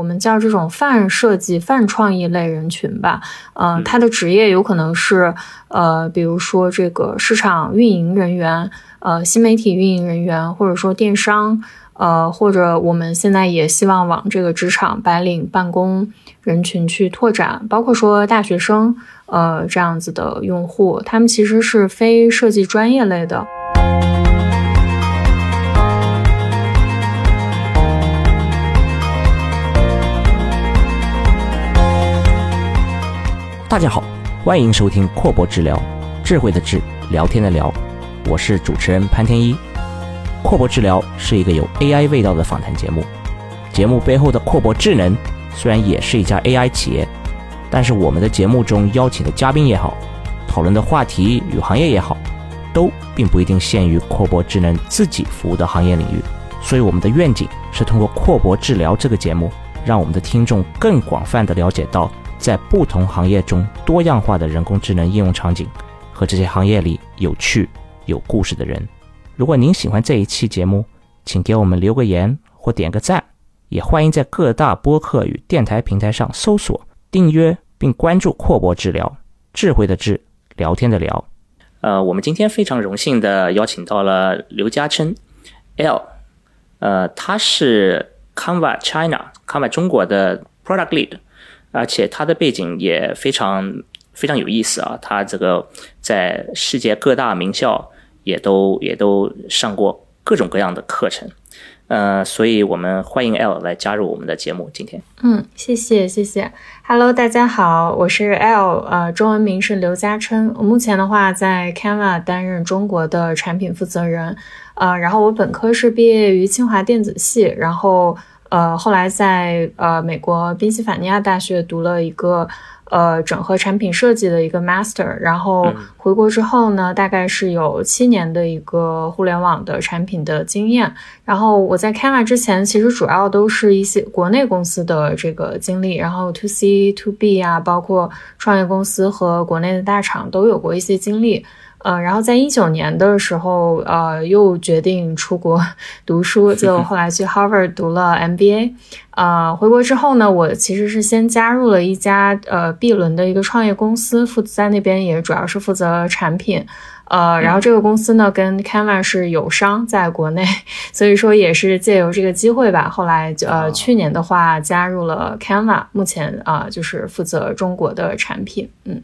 我们叫这种泛设计、泛创意类人群吧。嗯，他的职业有可能是呃，比如说这个市场运营人员、呃，新媒体运营人员，或者说电商，呃，或者我们现在也希望往这个职场白领办公人群去拓展，包括说大学生，呃，这样子的用户，他们其实是非设计专业类的。大家好，欢迎收听阔博治疗，智慧的智，聊天的聊，我是主持人潘天一。阔博治疗是一个有 AI 味道的访谈节目，节目背后的阔博智能虽然也是一家 AI 企业，但是我们的节目中邀请的嘉宾也好，讨论的话题与行业也好，都并不一定限于阔博智能自己服务的行业领域。所以我们的愿景是通过阔博治疗这个节目，让我们的听众更广泛的了解到。在不同行业中多样化的人工智能应用场景和这些行业里有趣有故事的人。如果您喜欢这一期节目，请给我们留个言或点个赞，也欢迎在各大播客与电台平台上搜索订阅并关注阔博治疗，智慧的智，聊天的聊。呃，我们今天非常荣幸的邀请到了刘嘉琛 L，呃，他是 Canva China Canva 中国的 Product Lead。而且他的背景也非常非常有意思啊，他这个在世界各大名校也都也都上过各种各样的课程，呃，所以我们欢迎 L 来加入我们的节目。今天，嗯，谢谢谢谢，Hello，大家好，我是 L，呃，中文名是刘嘉琛，我目前的话在 Canva 担任中国的产品负责人，呃，然后我本科是毕业于清华电子系，然后。呃，后来在呃美国宾夕法尼亚大学读了一个呃整合产品设计的一个 master，然后回国之后呢，大概是有七年的一个互联网的产品的经验。然后我在 Canva 之前，其实主要都是一些国内公司的这个经历，然后 to C to B 啊，包括创业公司和国内的大厂都有过一些经历。呃，然后在一九年的时候，呃，又决定出国 读书，就后来去 Harvard 读了 MBA。呃，回国之后呢，我其实是先加入了一家呃 B 轮的一个创业公司，负责在那边也主要是负责产品。呃，然后这个公司呢跟 Canva 是友商，在国内，所以说也是借由这个机会吧。后来呃，去年的话加入了 Canva，目前啊就是负责中国的产品，嗯。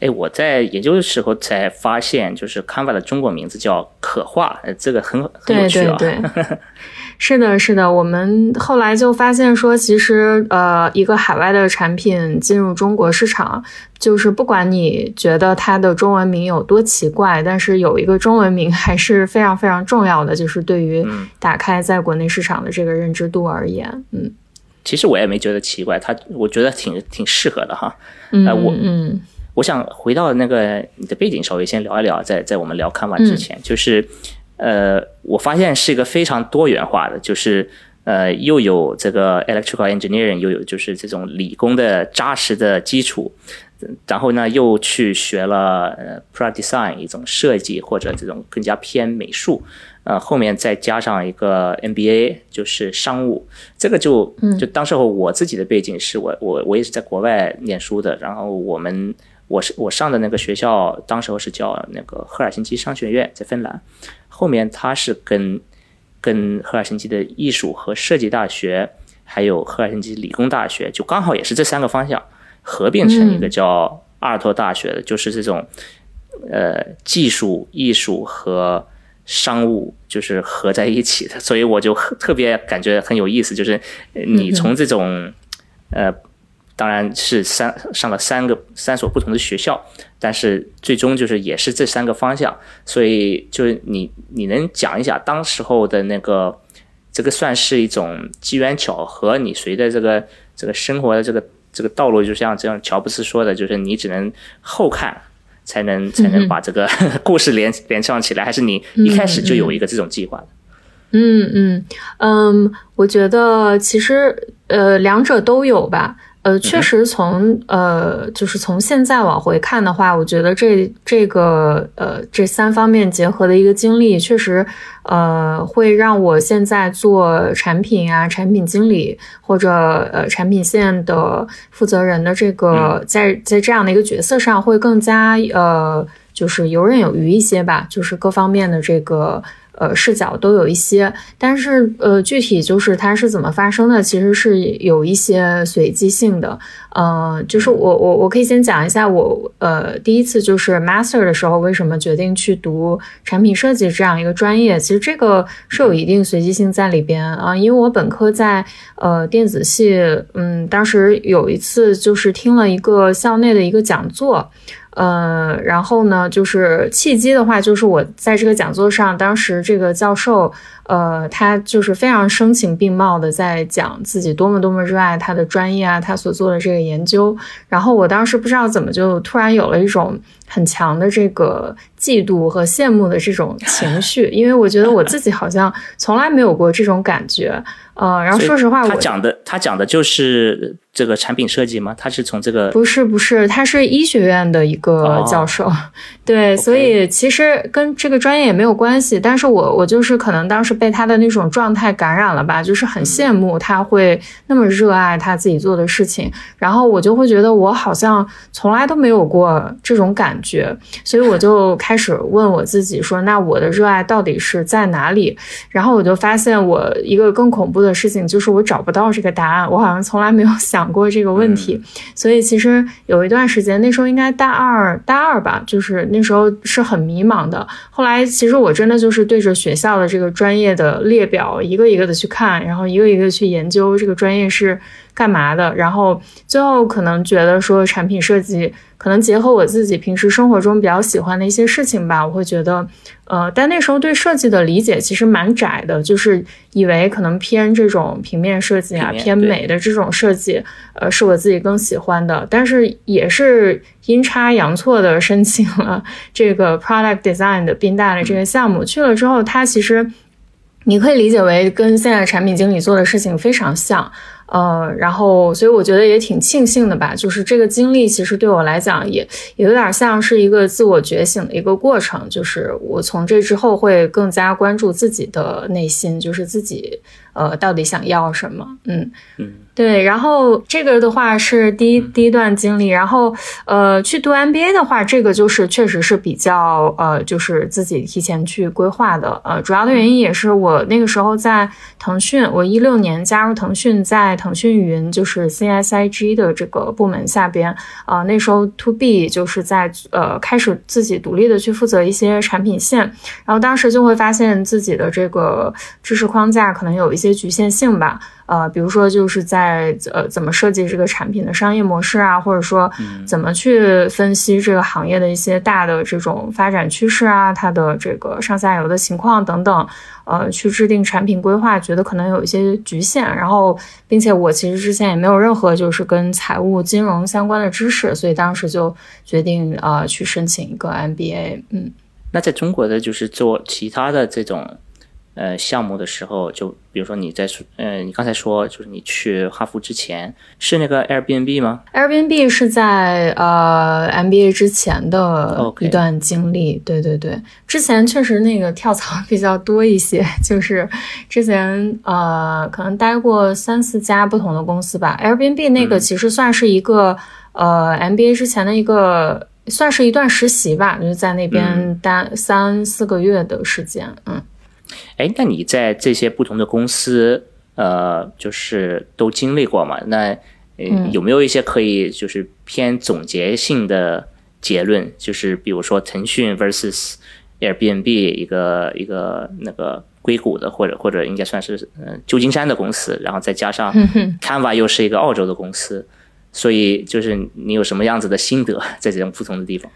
哎，我在研究的时候才发现，就是 Canva 的中国名字叫可画，这个很很有趣啊。对对对，是的，是的。我们后来就发现说，其实呃，一个海外的产品进入中国市场，就是不管你觉得它的中文名有多奇怪，但是有一个中文名还是非常非常重要的，就是对于打开在国内市场的这个认知度而言，嗯。其实我也没觉得奇怪，它我觉得挺挺适合的哈。嗯，我嗯。我想回到那个你的背景，稍微先聊一聊，在在我们聊看完之前，就是，呃，我发现是一个非常多元化的，就是呃，又有这个 electrical engineering，又有就是这种理工的扎实的基础，然后呢，又去学了呃 product design 一种设计或者这种更加偏美术，呃，后面再加上一个 MBA，就是商务，这个就就当时候我自己的背景是我我我也是在国外念书的，然后我们。我是我上的那个学校，当时候是叫那个赫尔辛基商学院，在芬兰。后面它是跟跟赫尔辛基的艺术和设计大学，还有赫尔辛基理工大学，就刚好也是这三个方向合并成一个叫阿尔托大学的，就是这种呃技术、艺术和商务就是合在一起的。所以我就特别感觉很有意思，就是你从这种呃。当然是三上了三个三所不同的学校，但是最终就是也是这三个方向，所以就是你你能讲一下当时候的那个这个算是一种机缘巧合，你随着这个这个生活的这个这个道路，就像这样乔布斯说的，就是你只能后看才能才能把这个故事连连上起来，还是你一开始就有一个这种计划的？嗯嗯。嗯，我觉得其实呃两者都有吧。呃，确实从呃，就是从现在往回看的话，我觉得这这个呃这三方面结合的一个经历，确实呃会让我现在做产品啊、产品经理或者呃产品线的负责人的这个在在这样的一个角色上会更加呃就是游刃有余一些吧，就是各方面的这个。呃，视角都有一些，但是呃，具体就是它是怎么发生的，其实是有一些随机性的。呃，就是我我我可以先讲一下我呃第一次就是 master 的时候为什么决定去读产品设计这样一个专业，其实这个是有一定随机性在里边啊，因为我本科在呃电子系，嗯，当时有一次就是听了一个校内的一个讲座。呃，然后呢，就是契机的话，就是我在这个讲座上，当时这个教授。呃，他就是非常声情并茂的在讲自己多么多么热爱他的专业啊，他所做的这个研究。然后我当时不知道怎么就突然有了一种很强的这个嫉妒和羡慕的这种情绪，因为我觉得我自己好像从来没有过这种感觉。呃，然后说实话，他讲的他讲的就是这个产品设计吗？他是从这个不是不是，他是医学院的一个教授，对，所以其实跟这个专业也没有关系。但是我我就是可能当时。被他的那种状态感染了吧，就是很羡慕他会那么热爱他自己做的事情，然后我就会觉得我好像从来都没有过这种感觉，所以我就开始问我自己说，那我的热爱到底是在哪里？然后我就发现我一个更恐怖的事情就是我找不到这个答案，我好像从来没有 想过这个问题，所以其实有一段时间，那时候应该大二大二吧，就是那时候是很迷茫的。后来其实我真的就是对着学校的这个专业。的列表一个一个的去看，然后一个一个去研究这个专业是干嘛的，然后最后可能觉得说产品设计可能结合我自己平时生活中比较喜欢的一些事情吧，我会觉得，呃，但那时候对设计的理解其实蛮窄的，就是以为可能偏这种平面设计啊，偏美的这种设计，呃，是我自己更喜欢的，但是也是阴差阳错的申请了这个 product design 的宾大的这个项目，去了之后，它其实。你可以理解为跟现在产品经理做的事情非常像，呃，然后所以我觉得也挺庆幸的吧，就是这个经历其实对我来讲也也有点像是一个自我觉醒的一个过程，就是我从这之后会更加关注自己的内心，就是自己。呃，到底想要什么？嗯嗯，对。然后这个的话是第一第一段经历。然后呃，去读 MBA 的话，这个就是确实是比较呃，就是自己提前去规划的。呃，主要的原因也是我那个时候在腾讯，我一六年加入腾讯，在腾讯云就是 CSIG 的这个部门下边。呃，那时候 To B 就是在呃开始自己独立的去负责一些产品线。然后当时就会发现自己的这个知识框架可能有一。一些局限性吧，呃，比如说就是在呃怎么设计这个产品的商业模式啊，或者说怎么去分析这个行业的一些大的这种发展趋势啊，它的这个上下游的情况等等，呃，去制定产品规划，觉得可能有一些局限。然后，并且我其实之前也没有任何就是跟财务、金融相关的知识，所以当时就决定呃去申请一个 MBA。嗯，那在中国的就是做其他的这种。呃，项目的时候，就比如说你在说，呃，你刚才说就是你去哈佛之前是那个 Airbnb 吗？Airbnb 是在呃 MBA 之前的一段经历，对对对，之前确实那个跳槽 比较多一些，就是之前呃可能待过三四家不同的公司吧。Airbnb 那个其实算是一个呃 MBA 之前的一个，算是一段实习吧，就是在那边待三四个月的时间，嗯。哎，那你在这些不同的公司，呃，就是都经历过嘛？那有没有一些可以就是偏总结性的结论？就是比如说腾讯 versus Airbnb 一个一个那个硅谷的，或者或者应该算是嗯旧金山的公司，然后再加上 Canva 又是一个澳洲的公司，所以就是你有什么样子的心得 在这种不同的地方？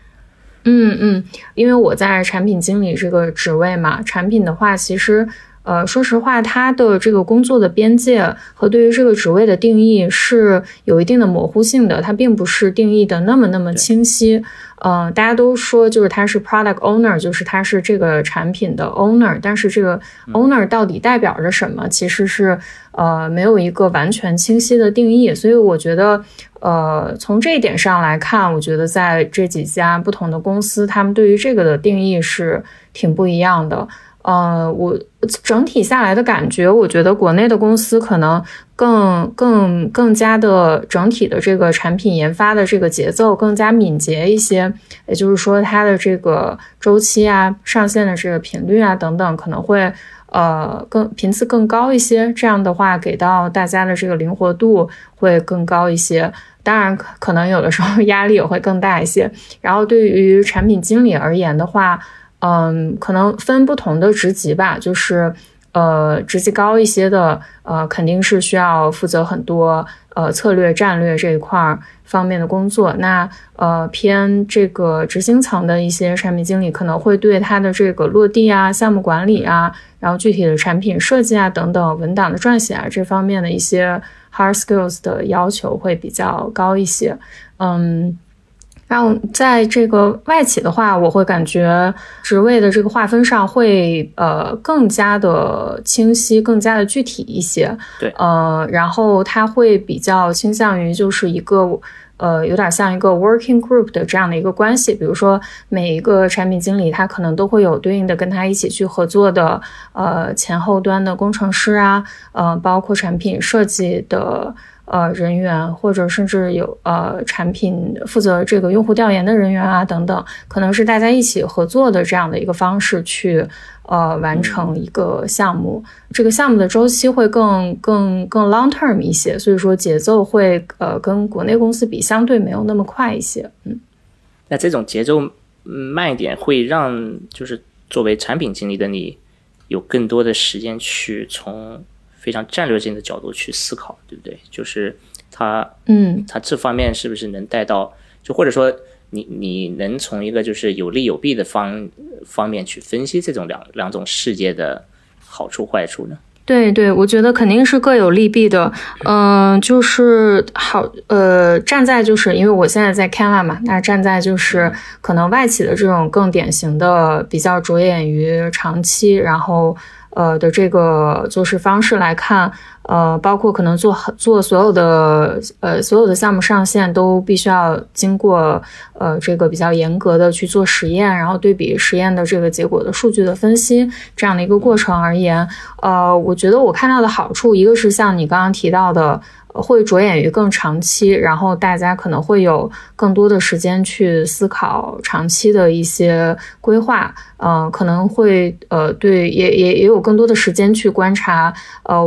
嗯嗯，因为我在产品经理这个职位嘛，产品的话，其实呃，说实话，他的这个工作的边界和对于这个职位的定义是有一定的模糊性的，它并不是定义的那么那么清晰。呃，大家都说就是他是 product owner，就是他是这个产品的 owner，但是这个 owner 到底代表着什么，其实是呃没有一个完全清晰的定义。所以我觉得，呃，从这一点上来看，我觉得在这几家不同的公司，他们对于这个的定义是挺不一样的。呃，我整体下来的感觉，我觉得国内的公司可能更更更加的整体的这个产品研发的这个节奏更加敏捷一些，也就是说它的这个周期啊、上线的这个频率啊等等，可能会呃更频次更高一些。这样的话，给到大家的这个灵活度会更高一些。当然，可能有的时候压力也会更大一些。然后对于产品经理而言的话，嗯，可能分不同的职级吧，就是，呃，职级高一些的，呃，肯定是需要负责很多呃策略、战略这一块儿方面的工作。那呃偏这个执行层的一些产品经理，可能会对他的这个落地啊、项目管理啊，然后具体的产品设计啊等等文档的撰写啊这方面的一些 hard skills 的要求会比较高一些。嗯。然后在这个外企的话，我会感觉职位的这个划分上会呃更加的清晰，更加的具体一些。对，呃，然后它会比较倾向于就是一个呃有点像一个 working group 的这样的一个关系。比如说每一个产品经理，他可能都会有对应的跟他一起去合作的呃前后端的工程师啊，呃，包括产品设计的。呃，人员或者甚至有呃产品负责这个用户调研的人员啊，等等，可能是大家一起合作的这样的一个方式去呃完成一个项目。这个项目的周期会更更更 long term 一些，所以说节奏会呃跟国内公司比相对没有那么快一些。嗯，那这种节奏慢一点，会让就是作为产品经理的你有更多的时间去从。非常战略性的角度去思考，对不对？就是他，嗯，他这方面是不是能带到？就或者说，你你能从一个就是有利有弊的方方面去分析这种两两种世界的好处坏处呢？对对，我觉得肯定是各有利弊的。嗯，就是好，呃，站在就是因为我现在在 Canva 嘛，那站在就是可能外企的这种更典型的，比较着眼于长期，然后。呃的这个做事方式来看，呃，包括可能做做所有的呃所有的项目上线都必须要经过呃这个比较严格的去做实验，然后对比实验的这个结果的数据的分析这样的一个过程而言，呃，我觉得我看到的好处，一个是像你刚刚提到的。会着眼于更长期，然后大家可能会有更多的时间去思考长期的一些规划，嗯，可能会呃对也也也有更多的时间去观察呃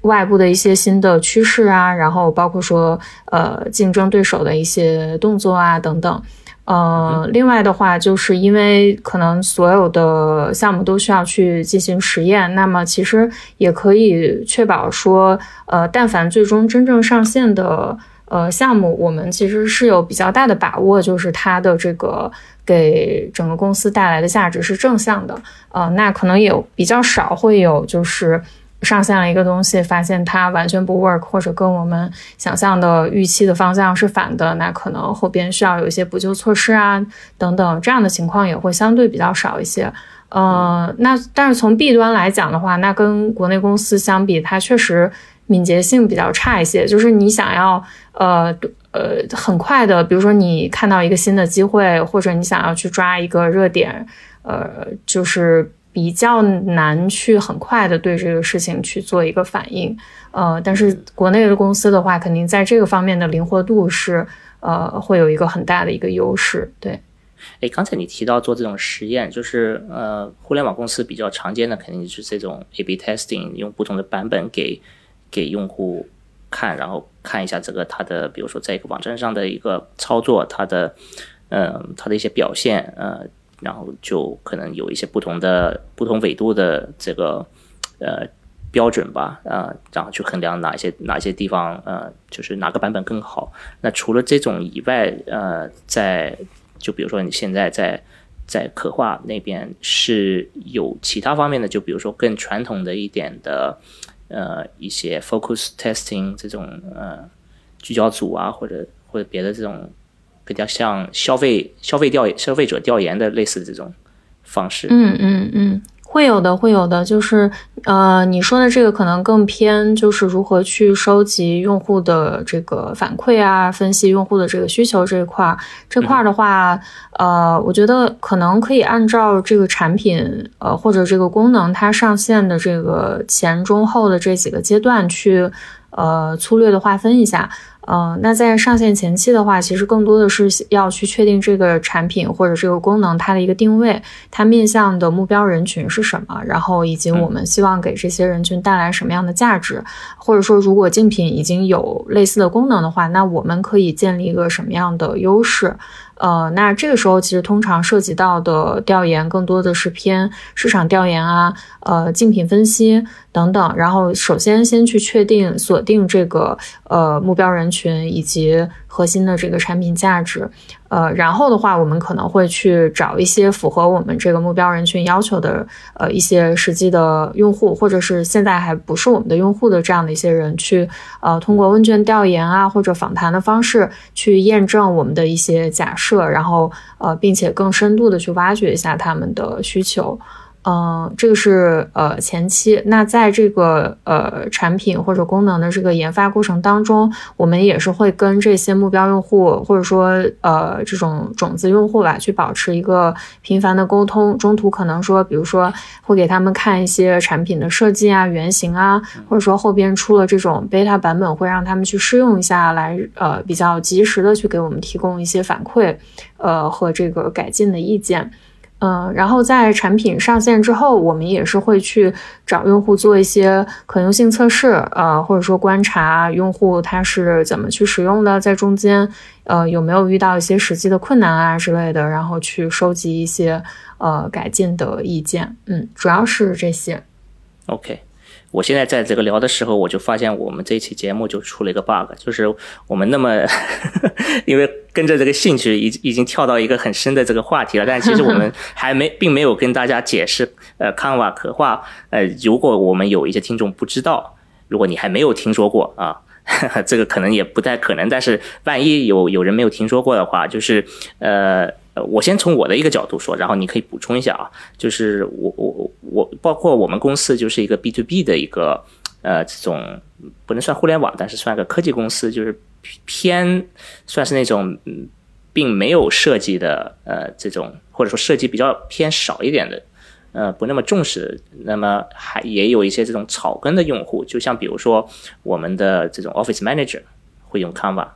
外部的一些新的趋势啊，然后包括说呃竞争对手的一些动作啊等等。呃，另外的话，就是因为可能所有的项目都需要去进行实验，那么其实也可以确保说，呃，但凡最终真正上线的呃项目，我们其实是有比较大的把握，就是它的这个给整个公司带来的价值是正向的。呃，那可能也比较少会有就是。上线了一个东西，发现它完全不 work，或者跟我们想象的预期的方向是反的，那可能后边需要有一些补救措施啊，等等，这样的情况也会相对比较少一些。呃，那但是从弊端来讲的话，那跟国内公司相比，它确实敏捷性比较差一些。就是你想要呃呃很快的，比如说你看到一个新的机会，或者你想要去抓一个热点，呃，就是。比较难去很快的对这个事情去做一个反应，呃，但是国内的公司的话，肯定在这个方面的灵活度是，呃，会有一个很大的一个优势。对，哎，刚才你提到做这种实验，就是呃，互联网公司比较常见的肯定是这种 A/B testing，用不同的版本给给用户看，然后看一下这个它的，比如说在一个网站上的一个操作，它的，嗯，它的一些表现，呃。然后就可能有一些不同的、不同纬度的这个呃标准吧，啊，然后去衡量哪些哪些地方呃，就是哪个版本更好。那除了这种以外，呃，在就比如说你现在在在可画那边是有其他方面的，就比如说更传统的一点的，呃，一些 focus testing 这种呃聚焦组啊，或者或者别的这种比较像消费消费调消费者调研的类似这种方式。嗯嗯嗯。会有的，会有的，就是呃，你说的这个可能更偏，就是如何去收集用户的这个反馈啊，分析用户的这个需求这一块儿。这块儿的话，呃，我觉得可能可以按照这个产品呃或者这个功能它上线的这个前中后的这几个阶段去呃粗略的划分一下。嗯，那在上线前期的话，其实更多的是要去确定这个产品或者这个功能它的一个定位，它面向的目标人群是什么，然后以及我们希望给这些人群带来什么样的价值，或者说如果竞品已经有类似的功能的话，那我们可以建立一个什么样的优势？呃，那这个时候其实通常涉及到的调研更多的是偏市场调研啊，呃，竞品分析等等。然后首先先去确定锁定这个呃目标人群以及。核心的这个产品价值，呃，然后的话，我们可能会去找一些符合我们这个目标人群要求的，呃，一些实际的用户，或者是现在还不是我们的用户的这样的一些人，去呃，通过问卷调研啊，或者访谈的方式去验证我们的一些假设，然后呃，并且更深度的去挖掘一下他们的需求。嗯，这个是呃前期。那在这个呃产品或者功能的这个研发过程当中，我们也是会跟这些目标用户或者说呃这种种子用户吧，去保持一个频繁的沟通。中途可能说，比如说会给他们看一些产品的设计啊、原型啊，或者说后边出了这种 beta 版本，会让他们去试用一下，来呃比较及时的去给我们提供一些反馈，呃和这个改进的意见。嗯，然后在产品上线之后，我们也是会去找用户做一些可用性测试，呃，或者说观察用户他是怎么去使用的，在中间，呃，有没有遇到一些实际的困难啊之类的，然后去收集一些呃改进的意见。嗯，主要是这些。OK。我现在在这个聊的时候，我就发现我们这期节目就出了一个 bug，就是我们那么 因为跟着这个兴趣已已经跳到一个很深的这个话题了，但其实我们 还没并没有跟大家解释呃 Canva 可画呃，如果我们有一些听众不知道，如果你还没有听说过啊，这个可能也不太可能，但是万一有有人没有听说过的话，就是呃。呃，我先从我的一个角度说，然后你可以补充一下啊。就是我我我，包括我们公司就是一个 B to B 的一个呃这种不能算互联网，但是算个科技公司，就是偏算是那种并没有设计的呃这种，或者说设计比较偏少一点的，呃不那么重视。那么还也有一些这种草根的用户，就像比如说我们的这种 Office Manager 会用 Canva。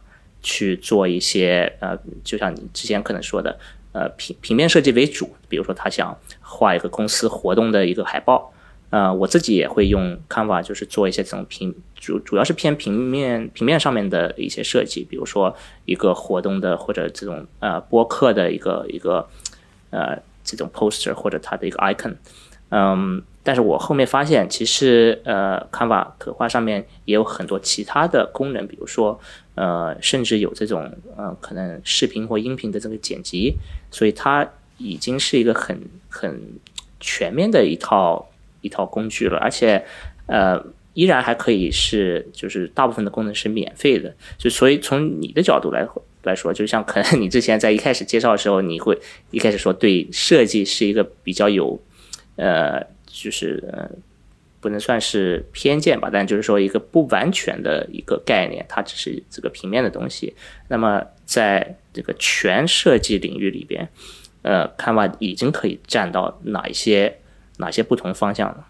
去做一些呃，就像你之前可能说的，呃，平平面设计为主。比如说他想画一个公司活动的一个海报，呃，我自己也会用 Canva，就是做一些这种平主主要是偏平面平面上面的一些设计。比如说一个活动的或者这种呃播客的一个一个呃这种 poster 或者它的一个 icon，嗯。但是我后面发现，其实呃，Canva 可画上面也有很多其他的功能，比如说呃，甚至有这种呃，可能视频或音频的这个剪辑，所以它已经是一个很很全面的一套一套工具了，而且呃，依然还可以是就是大部分的功能是免费的，就所以从你的角度来来说，就像可能你之前在一开始介绍的时候，你会一开始说对设计是一个比较有呃。就是呃，不能算是偏见吧，但就是说一个不完全的一个概念，它只是这个平面的东西。那么在这个全设计领域里边，呃，Canva 已经可以占到哪一些哪些不同方向了？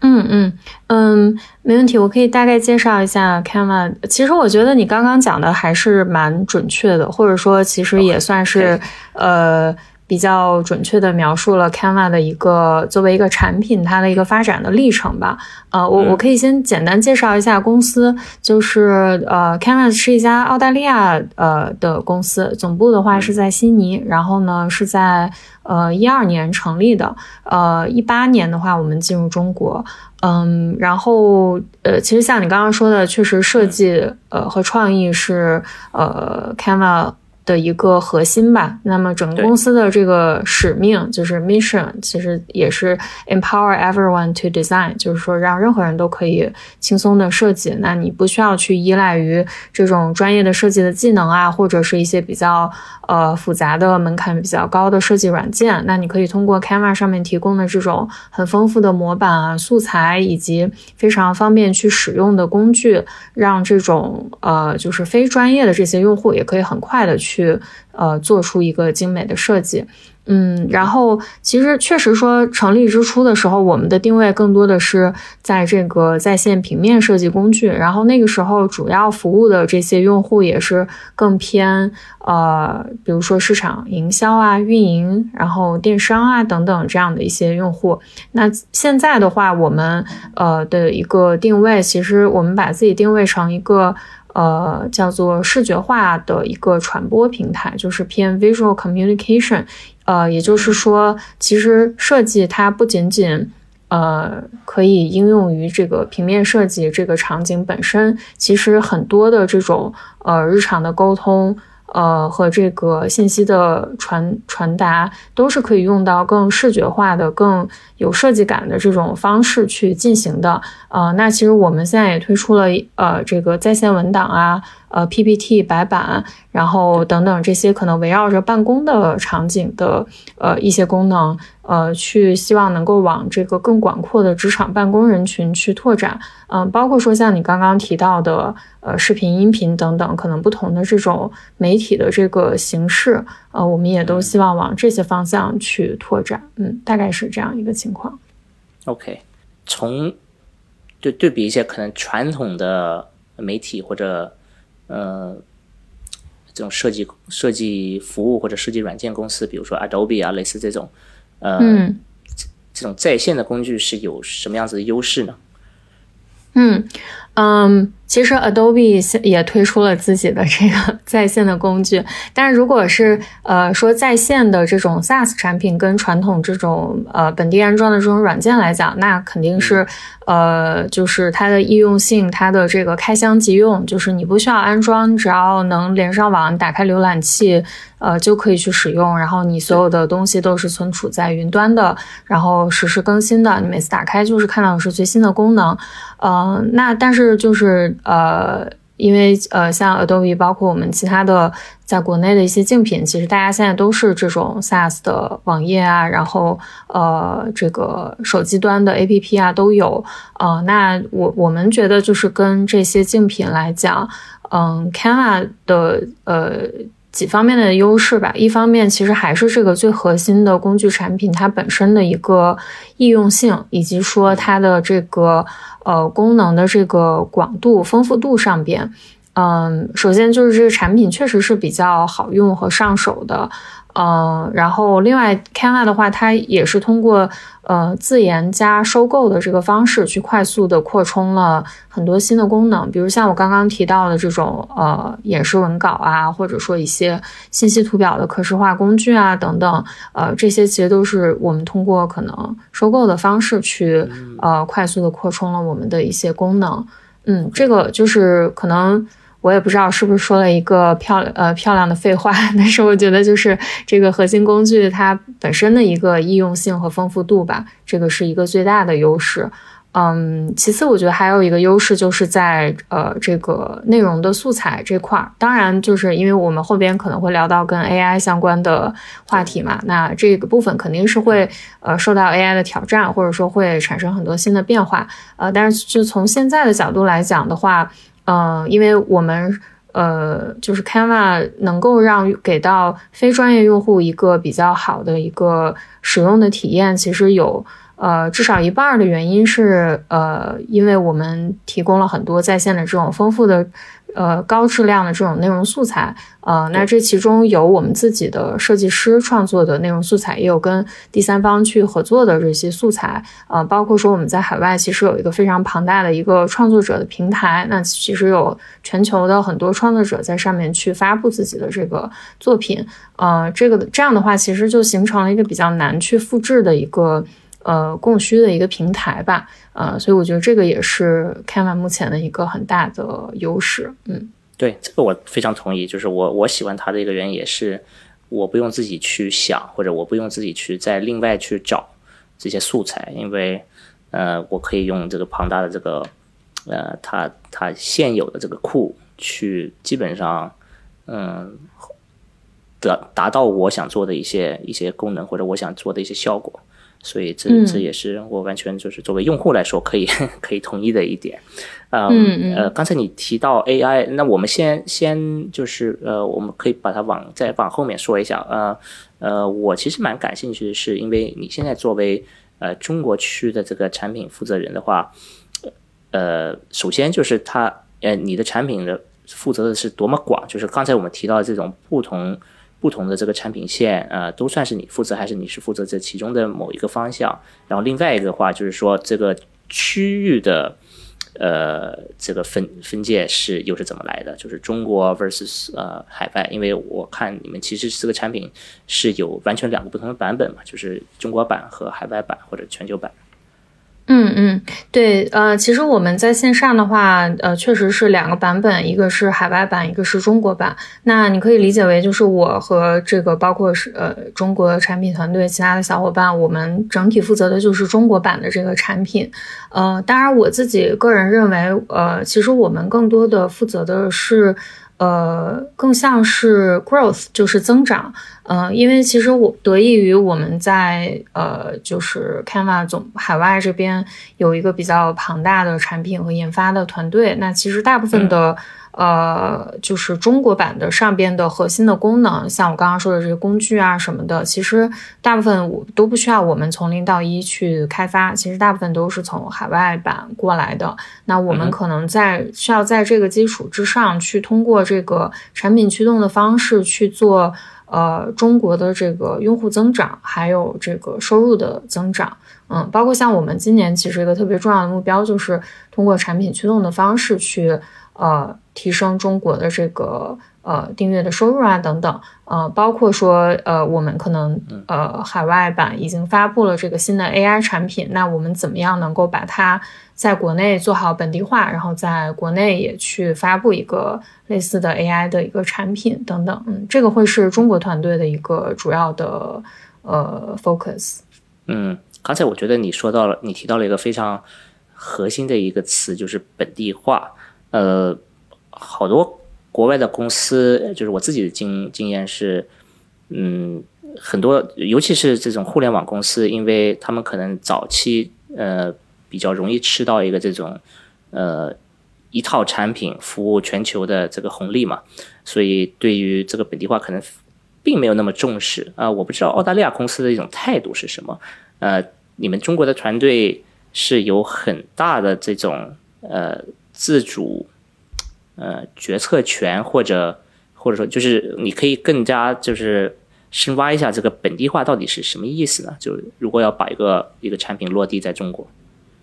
嗯嗯嗯，没问题，我可以大概介绍一下 Canva。其实我觉得你刚刚讲的还是蛮准确的，或者说其实也算是呃。比较准确的描述了 Canva 的一个作为一个产品它的一个发展的历程吧。呃，我我可以先简单介绍一下公司，就是呃，Canva 是一家澳大利亚呃的公司，总部的话是在悉尼，然后呢是在呃一二年成立的，呃一八年的话我们进入中国，嗯，然后呃其实像你刚刚说的，确实设计呃和创意是呃 Canva。的一个核心吧。那么整个公司的这个使命就是 mission，其实也是 empower everyone to design，就是说让任何人都可以轻松的设计。那你不需要去依赖于这种专业的设计的技能啊，或者是一些比较呃复杂的门槛比较高的设计软件。那你可以通过 Canva 上面提供的这种很丰富的模板啊、素材，以及非常方便去使用的工具，让这种呃就是非专业的这些用户也可以很快的去。去呃，做出一个精美的设计，嗯，然后其实确实说成立之初的时候，我们的定位更多的是在这个在线平面设计工具，然后那个时候主要服务的这些用户也是更偏呃，比如说市场营销啊、运营，然后电商啊等等这样的一些用户。那现在的话，我们呃的一个定位，其实我们把自己定位成一个。呃，叫做视觉化的一个传播平台，就是偏 visual communication。呃，也就是说，其实设计它不仅仅呃可以应用于这个平面设计这个场景本身，其实很多的这种呃日常的沟通。呃，和这个信息的传传达都是可以用到更视觉化的、更有设计感的这种方式去进行的。呃，那其实我们现在也推出了呃这个在线文档啊。呃，PPT 白板，然后等等这些可能围绕着办公的场景的呃一些功能，呃，去希望能够往这个更广阔的职场办公人群去拓展。嗯，包括说像你刚刚提到的呃视频、音频等等，可能不同的这种媒体的这个形式，呃，我们也都希望往这些方向去拓展。嗯，大概是这样一个情况。OK，从对对比一些可能传统的媒体或者。呃，这种设计设计服务或者设计软件公司，比如说 Adobe 啊，类似这种，呃，这种在线的工具是有什么样子的优势呢？嗯嗯。其实 Adobe 也推出了自己的这个 在线的工具，但是如果是呃说在线的这种 SaaS 产品跟传统这种呃本地安装的这种软件来讲，那肯定是呃就是它的易用性，它的这个开箱即用，就是你不需要安装，只要能连上网，打开浏览器，呃就可以去使用，然后你所有的东西都是存储在云端的，然后实时更新的，你每次打开就是看到的是最新的功能，呃那但是是就是。呃，因为呃，像 Adobe，包括我们其他的在国内的一些竞品，其实大家现在都是这种 SaaS 的网页啊，然后呃，这个手机端的 APP 啊都有。呃，那我我们觉得就是跟这些竞品来讲，嗯，Canva 的呃几方面的优势吧。一方面，其实还是这个最核心的工具产品它本身的一个易用性，以及说它的这个。呃，功能的这个广度、丰富度上边，嗯，首先就是这个产品确实是比较好用和上手的。嗯，然后另外，Canva 的话，它也是通过呃自研加收购的这个方式，去快速的扩充了很多新的功能，比如像我刚刚提到的这种呃演示文稿啊，或者说一些信息图表的可视化工具啊等等，呃，这些其实都是我们通过可能收购的方式去呃快速的扩充了我们的一些功能。嗯，这个就是可能。我也不知道是不是说了一个漂亮呃漂亮的废话，但是我觉得就是这个核心工具它本身的一个易用性和丰富度吧，这个是一个最大的优势。嗯，其次我觉得还有一个优势就是在呃这个内容的素材这块儿，当然就是因为我们后边可能会聊到跟 AI 相关的话题嘛，那这个部分肯定是会呃受到 AI 的挑战，或者说会产生很多新的变化。呃，但是就从现在的角度来讲的话。嗯，因为我们呃，就是 Canva 能够让给到非专业用户一个比较好的一个使用的体验，其实有。呃，至少一半的原因是，呃，因为我们提供了很多在线的这种丰富的，呃，高质量的这种内容素材，呃，那这其中有我们自己的设计师创作的内容素材，也有跟第三方去合作的这些素材，呃，包括说我们在海外其实有一个非常庞大的一个创作者的平台，那其实有全球的很多创作者在上面去发布自己的这个作品，呃，这个这样的话，其实就形成了一个比较难去复制的一个。呃，供需的一个平台吧，呃，所以我觉得这个也是 Canva 目前的一个很大的优势。嗯，对这个我非常同意，就是我我喜欢它的一个原因也是，我不用自己去想，或者我不用自己去再另外去找这些素材，因为呃，我可以用这个庞大的这个呃，它它现有的这个库去基本上嗯，得达到我想做的一些一些功能或者我想做的一些效果。所以这这也是我完全就是作为用户来说可以 可以同意的一点，嗯呃，刚才你提到 AI，那我们先先就是呃，我们可以把它往再往后面说一下，呃呃，我其实蛮感兴趣的是，因为你现在作为呃中国区的这个产品负责人的话，呃，首先就是它呃你的产品的负责的是多么广，就是刚才我们提到这种不同。不同的这个产品线，呃，都算是你负责，还是你是负责这其中的某一个方向？然后另外一个的话就是说，这个区域的，呃，这个分分界是又是怎么来的？就是中国 versus 呃海外，因为我看你们其实这个产品是有完全两个不同的版本嘛，就是中国版和海外版或者全球版。嗯嗯，对，呃，其实我们在线上的话，呃，确实是两个版本，一个是海外版，一个是中国版。那你可以理解为，就是我和这个包括是呃中国产品团队其他的小伙伴，我们整体负责的就是中国版的这个产品。呃，当然我自己个人认为，呃，其实我们更多的负责的是。呃，更像是 growth，就是增长。呃，因为其实我得益于我们在呃，就是 Canva 总海外这边有一个比较庞大的产品和研发的团队。那其实大部分的。呃，就是中国版的上边的核心的功能，像我刚刚说的这些工具啊什么的，其实大部分我都不需要我们从零到一去开发，其实大部分都是从海外版过来的。那我们可能在需要在这个基础之上去通过这个产品驱动的方式去做呃中国的这个用户增长，还有这个收入的增长。嗯，包括像我们今年其实一个特别重要的目标就是通过产品驱动的方式去呃。提升中国的这个呃订阅的收入啊等等，呃，包括说呃我们可能呃海外版已经发布了这个新的 AI 产品，那我们怎么样能够把它在国内做好本地化，然后在国内也去发布一个类似的 AI 的一个产品等等，嗯，这个会是中国团队的一个主要的呃 focus。嗯，刚才我觉得你说到了，你提到了一个非常核心的一个词，就是本地化，呃。好多国外的公司，就是我自己的经经验是，嗯，很多尤其是这种互联网公司，因为他们可能早期呃比较容易吃到一个这种呃一套产品服务全球的这个红利嘛，所以对于这个本地化可能并没有那么重视啊。我不知道澳大利亚公司的一种态度是什么？呃，你们中国的团队是有很大的这种呃自主。呃，决策权或者或者说，就是你可以更加就是深挖一下这个本地化到底是什么意思呢？就如果要把一个一个产品落地在中国，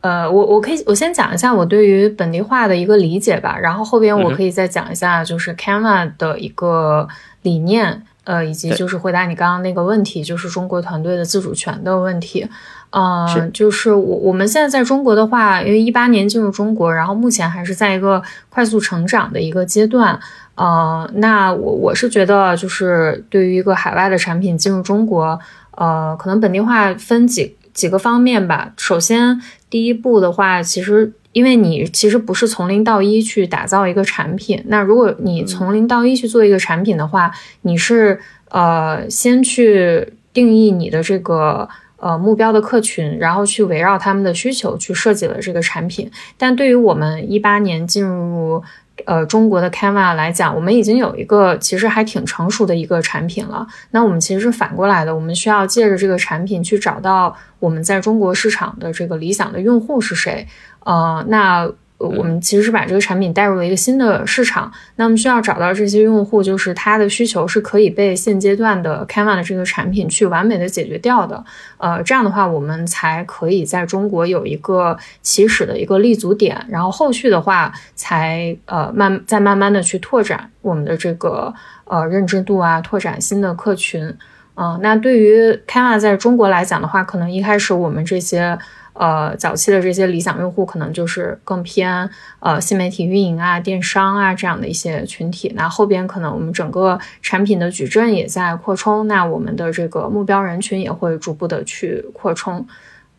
呃，我我可以我先讲一下我对于本地化的一个理解吧，然后后边我可以再讲一下就是 Canva 的一个理念，呃，以及就是回答你刚刚那个问题，就是中国团队的自主权的问题。嗯，就是我我们现在在中国的话，因为一八年进入中国，然后目前还是在一个快速成长的一个阶段。呃，那我我是觉得，就是对于一个海外的产品进入中国，呃，可能本地化分几几个方面吧。首先，第一步的话，其实因为你其实不是从零到一去打造一个产品，那如果你从零到一去做一个产品的话，你是呃先去定义你的这个。呃，目标的客群，然后去围绕他们的需求去设计了这个产品。但对于我们一八年进入呃中国的 Canva 来讲，我们已经有一个其实还挺成熟的一个产品了。那我们其实是反过来的，我们需要借着这个产品去找到我们在中国市场的这个理想的用户是谁。呃，那。我们其实是把这个产品带入了一个新的市场，那么需要找到这些用户，就是他的需求是可以被现阶段的 Canva 的这个产品去完美的解决掉的。呃，这样的话，我们才可以在中国有一个起始的一个立足点，然后后续的话，才呃慢再慢慢的去拓展我们的这个呃认知度啊，拓展新的客群。嗯，那对于 Canva 在中国来讲的话，可能一开始我们这些。呃早期的这些理想用户可能就是更偏呃新媒体运营啊、电商啊这样的一些群体。那后边可能我们整个产品的矩阵也在扩充，那我们的这个目标人群也会逐步的去扩充。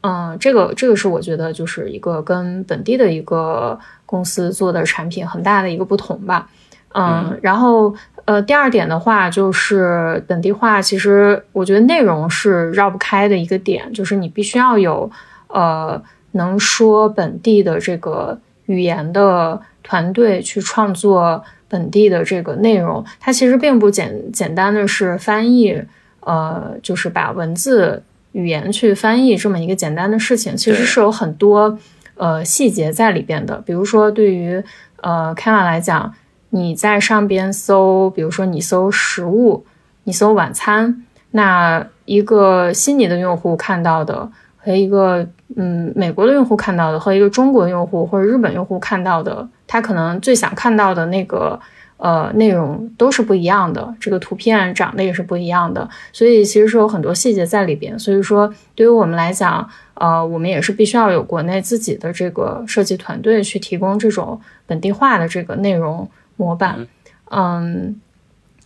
嗯，这个这个是我觉得就是一个跟本地的一个公司做的产品很大的一个不同吧。嗯，然后呃，第二点的话就是本地化，其实我觉得内容是绕不开的一个点，就是你必须要有呃能说本地的这个语言的团队去创作本地的这个内容。它其实并不简简单的是翻译，呃，就是把文字。语言去翻译这么一个简单的事情，其实是有很多呃细节在里边的。比如说，对于呃 Canva 来讲，你在上边搜，比如说你搜食物，你搜晚餐，那一个悉尼的用户看到的和一个嗯美国的用户看到的和一个中国用户或者日本用户看到的，他可能最想看到的那个。呃，内容都是不一样的，这个图片长得也是不一样的，所以其实是有很多细节在里边。所以说，对于我们来讲，呃，我们也是必须要有国内自己的这个设计团队去提供这种本地化的这个内容模板，嗯。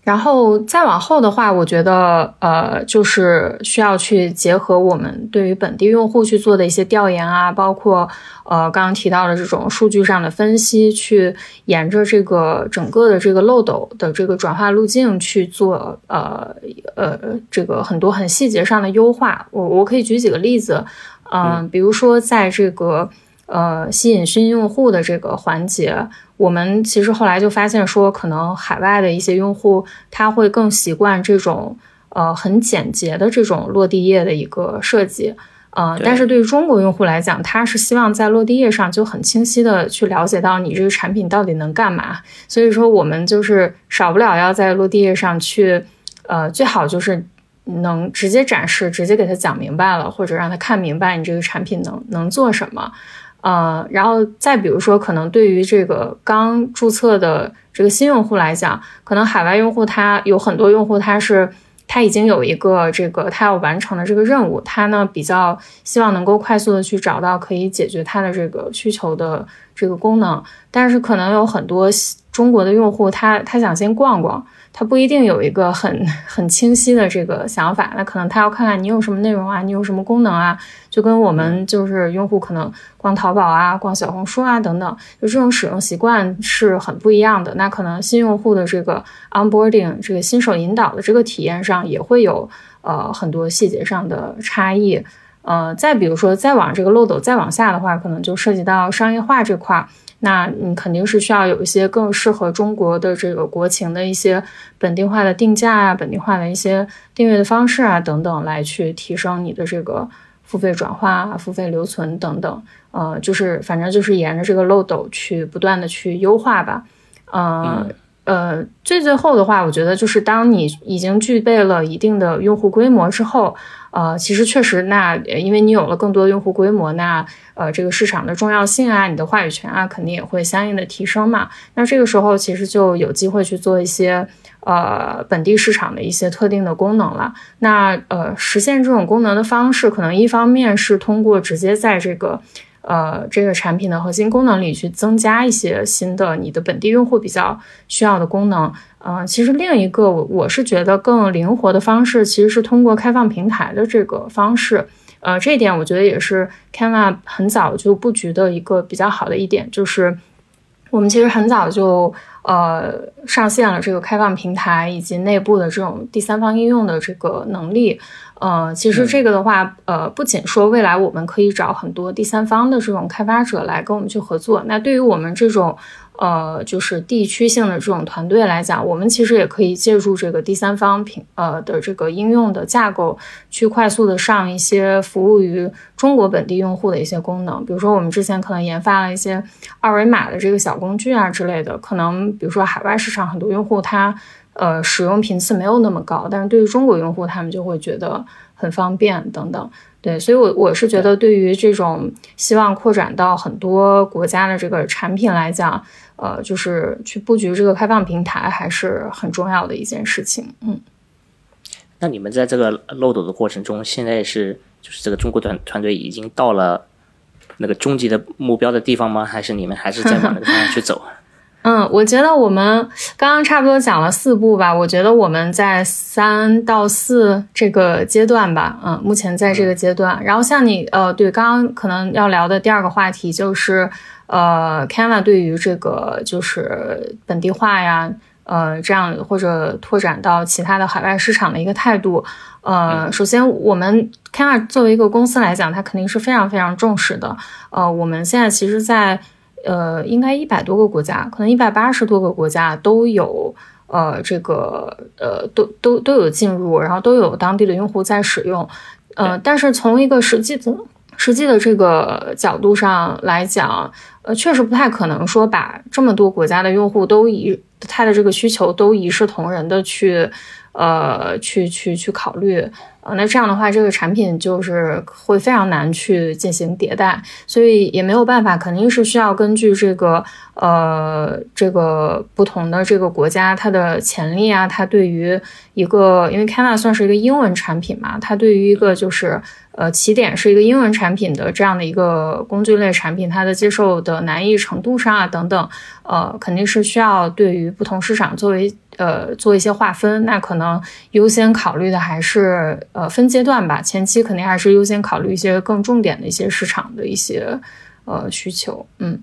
然后再往后的话，我觉得，呃，就是需要去结合我们对于本地用户去做的一些调研啊，包括，呃，刚刚提到的这种数据上的分析，去沿着这个整个的这个漏斗的这个转化路径去做，呃，呃，这个很多很细节上的优化。我我可以举几个例子，嗯，比如说在这个。呃，吸引新用户的这个环节，我们其实后来就发现说，可能海外的一些用户他会更习惯这种呃很简洁的这种落地页的一个设计，呃，但是对于中国用户来讲，他是希望在落地页上就很清晰的去了解到你这个产品到底能干嘛，所以说我们就是少不了要在落地页上去，呃，最好就是能直接展示，直接给他讲明白了，或者让他看明白你这个产品能能做什么。呃，然后再比如说，可能对于这个刚注册的这个新用户来讲，可能海外用户他有很多用户，他是他已经有一个这个他要完成的这个任务，他呢比较希望能够快速的去找到可以解决他的这个需求的这个功能，但是可能有很多中国的用户，他他想先逛逛。他不一定有一个很很清晰的这个想法，那可能他要看看你有什么内容啊，你有什么功能啊，就跟我们就是用户可能逛淘宝啊、逛小红书啊等等，就这种使用习惯是很不一样的。那可能新用户的这个 onboarding 这个新手引导的这个体验上也会有呃很多细节上的差异。呃，再比如说再往这个漏斗再往下的话，可能就涉及到商业化这块儿。那你肯定是需要有一些更适合中国的这个国情的一些本地化的定价啊，本地化的一些订阅的方式啊等等，来去提升你的这个付费转化、付费留存等等。呃，就是反正就是沿着这个漏斗去不断的去优化吧。呃呃，最最后的话，我觉得就是当你已经具备了一定的用户规模之后。呃，其实确实，那因为你有了更多的用户规模，那呃，这个市场的重要性啊，你的话语权啊，肯定也会相应的提升嘛。那这个时候，其实就有机会去做一些呃本地市场的一些特定的功能了。那呃，实现这种功能的方式，可能一方面是通过直接在这个。呃，这个产品的核心功能里去增加一些新的你的本地用户比较需要的功能。嗯，其实另一个我我是觉得更灵活的方式，其实是通过开放平台的这个方式。呃，这一点我觉得也是 Canva 很早就布局的一个比较好的一点，就是我们其实很早就呃上线了这个开放平台以及内部的这种第三方应用的这个能力。呃，其实这个的话，呃，不仅说未来我们可以找很多第三方的这种开发者来跟我们去合作，那对于我们这种。呃，就是地区性的这种团队来讲，我们其实也可以借助这个第三方平呃的这个应用的架构，去快速的上一些服务于中国本地用户的一些功能。比如说，我们之前可能研发了一些二维码的这个小工具啊之类的，可能比如说海外市场很多用户他呃使用频次没有那么高，但是对于中国用户他们就会觉得很方便等等。对，所以，我我是觉得，对于这种希望扩展到很多国家的这个产品来讲，呃，就是去布局这个开放平台还是很重要的一件事情。嗯，那你们在这个漏斗的过程中，现在是就是这个中国团团队已经到了那个终极的目标的地方吗？还是你们还是在往那个方向去走？嗯，我觉得我们刚刚差不多讲了四步吧。我觉得我们在三到四这个阶段吧，嗯，目前在这个阶段。然后像你，呃，对，刚刚可能要聊的第二个话题就是，呃，Canva 对于这个就是本地化呀，呃，这样或者拓展到其他的海外市场的一个态度。呃，首先我们 Canva 作为一个公司来讲，它肯定是非常非常重视的。呃，我们现在其实，在呃，应该一百多个国家，可能一百八十多个国家都有，呃，这个呃，都都都有进入，然后都有当地的用户在使用，呃，但是从一个实际的实际的这个角度上来讲，呃，确实不太可能说把这么多国家的用户都一他的这个需求都一视同仁的去，呃，去去去考虑。呃，那这样的话，这个产品就是会非常难去进行迭代，所以也没有办法，肯定是需要根据这个呃这个不同的这个国家它的潜力啊，它对于一个因为 Canva 算是一个英文产品嘛，它对于一个就是呃起点是一个英文产品的这样的一个工具类产品，它的接受的难易程度上啊等等，呃肯定是需要对于不同市场作为。呃，做一些划分，那可能优先考虑的还是呃分阶段吧。前期肯定还是优先考虑一些更重点的一些市场的一些呃需求。嗯，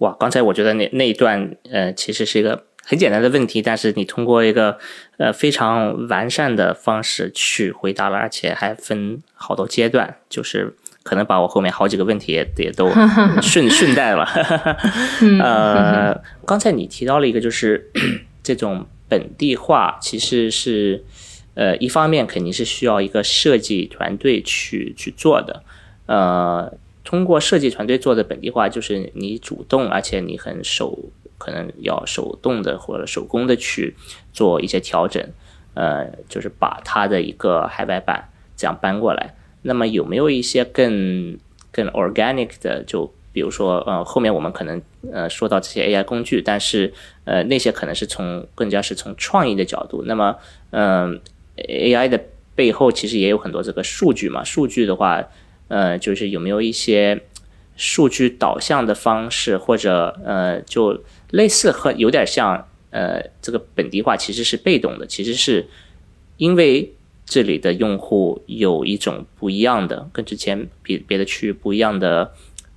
哇，刚才我觉得那那一段呃其实是一个很简单的问题，但是你通过一个呃非常完善的方式去回答了，而且还分好多阶段，就是可能把我后面好几个问题也也都 顺顺带了。呃，刚才你提到了一个就是这种。本地化其实是，呃，一方面肯定是需要一个设计团队去去做的，呃，通过设计团队做的本地化，就是你主动，而且你很手，可能要手动的或者手工的去做一些调整，呃，就是把它的一个海外版这样搬过来。那么有没有一些更更 organic 的就？比如说，呃，后面我们可能呃说到这些 AI 工具，但是呃那些可能是从更加是从创意的角度。那么，嗯，AI 的背后其实也有很多这个数据嘛。数据的话，呃，就是有没有一些数据导向的方式，或者呃，就类似和有点像呃这个本地化其实是被动的，其实是因为这里的用户有一种不一样的，跟之前别别的区域不一样的。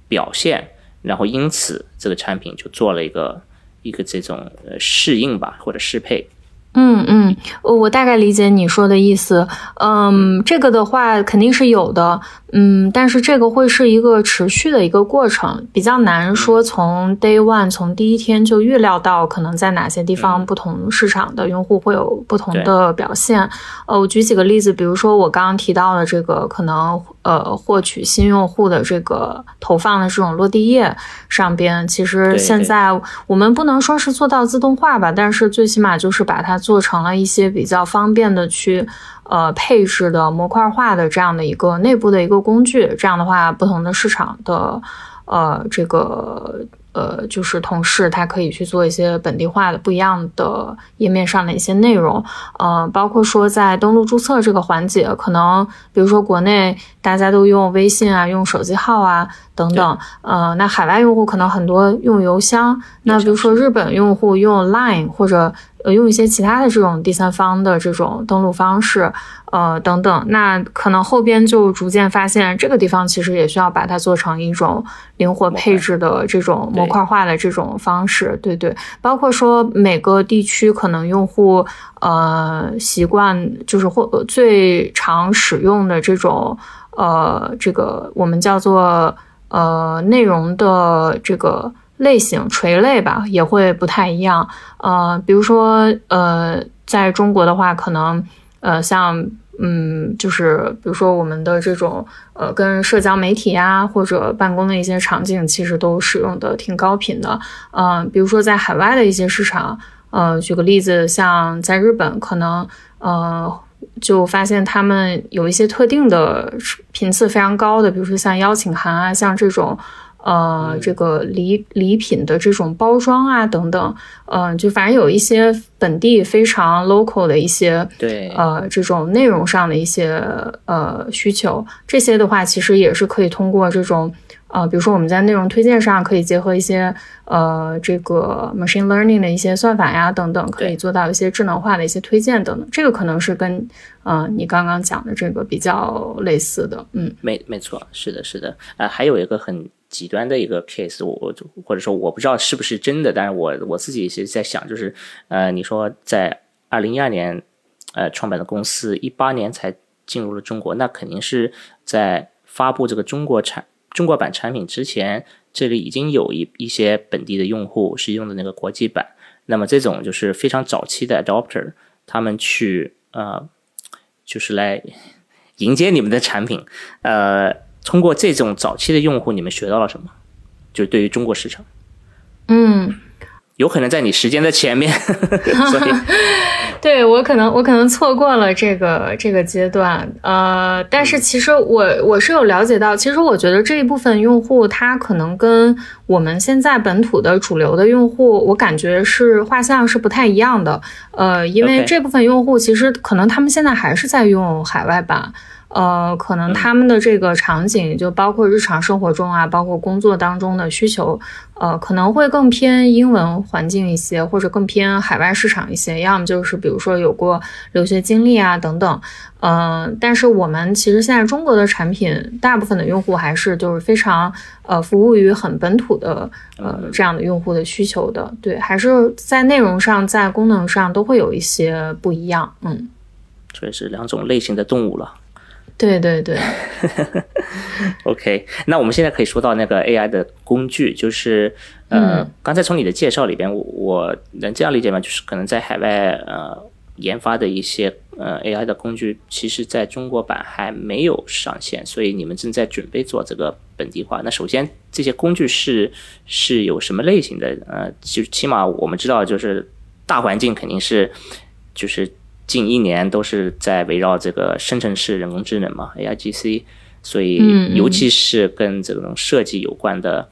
表现，然后因此这个产品就做了一个一个这种呃适应吧，或者适配。嗯嗯，我大概理解你说的意思。嗯，这个的话肯定是有的。嗯，但是这个会是一个持续的一个过程，比较难说从 day one 从第一天就预料到可能在哪些地方不同市场的用户会有不同的表现。呃，我举几个例子，比如说我刚刚提到的这个可能呃获取新用户的这个投放的这种落地页上边，其实现在我们不能说是做到自动化吧，但是最起码就是把它做成了一些比较方便的去。呃，配置的模块化的这样的一个内部的一个工具，这样的话，不同的市场的呃这个。呃，就是同事他可以去做一些本地化的不一样的页面上的一些内容，呃，包括说在登录注册这个环节，可能比如说国内大家都用微信啊，用手机号啊等等，呃，那海外用户可能很多用邮箱，那比如说日本用户用 Line 或者呃用一些其他的这种第三方的这种登录方式。呃，等等，那可能后边就逐渐发现，这个地方其实也需要把它做成一种灵活配置的这种模块化的这种方式，对对。包括说每个地区可能用户呃习惯就是或最常使用的这种呃这个我们叫做呃内容的这个类型垂类吧，也会不太一样。呃，比如说呃，在中国的话，可能。呃，像嗯，就是比如说我们的这种呃，跟社交媒体呀，或者办公的一些场景，其实都使用的挺高频的。嗯，比如说在海外的一些市场，呃，举个例子，像在日本，可能呃，就发现他们有一些特定的频次非常高的，比如说像邀请函啊，像这种。呃，这个礼礼品的这种包装啊等等，嗯，就反正有一些本地非常 local 的一些对呃这种内容上的一些呃需求，这些的话其实也是可以通过这种。呃，比如说我们在内容推荐上可以结合一些呃这个 machine learning 的一些算法呀等等，可以做到一些智能化的一些推荐等等。这个可能是跟呃你刚刚讲的这个比较类似的。嗯，没没错，是的，是的。呃，还有一个很极端的一个 case，我我或者说我不知道是不是真的，但是我我自己是在想，就是呃，你说在二零一二年呃创办的公司，一八年才进入了中国，那肯定是在发布这个中国产。中国版产品之前，这里已经有一一些本地的用户是用的那个国际版。那么这种就是非常早期的 adopter，他们去呃，就是来迎接你们的产品。呃，通过这种早期的用户，你们学到了什么？就是对于中国市场，嗯。有可能在你时间的前面，所以。对我可能我可能错过了这个这个阶段，呃，但是其实我我是有了解到，其实我觉得这一部分用户他可能跟我们现在本土的主流的用户，我感觉是画像是不太一样的，呃，因为这部分用户其实可能他们现在还是在用海外版。呃，可能他们的这个场景就包括日常生活中啊，包括工作当中的需求，呃，可能会更偏英文环境一些，或者更偏海外市场一些，要么就是比如说有过留学经历啊等等。嗯，但是我们其实现在中国的产品，大部分的用户还是就是非常呃服务于很本土的呃这样的用户的需求的，对，还是在内容上在功能上都会有一些不一样，嗯，所以是两种类型的动物了。对对对，OK，那我们现在可以说到那个 AI 的工具，就是呃，刚才从你的介绍里边，我能这样理解吗？就是可能在海外呃研发的一些呃 AI 的工具，其实在中国版还没有上线，所以你们正在准备做这个本地化。那首先这些工具是是有什么类型的？呃，就起码我们知道，就是大环境肯定是就是。近一年都是在围绕这个生成式人工智能嘛，AIGC，所以尤其是跟这种设计有关的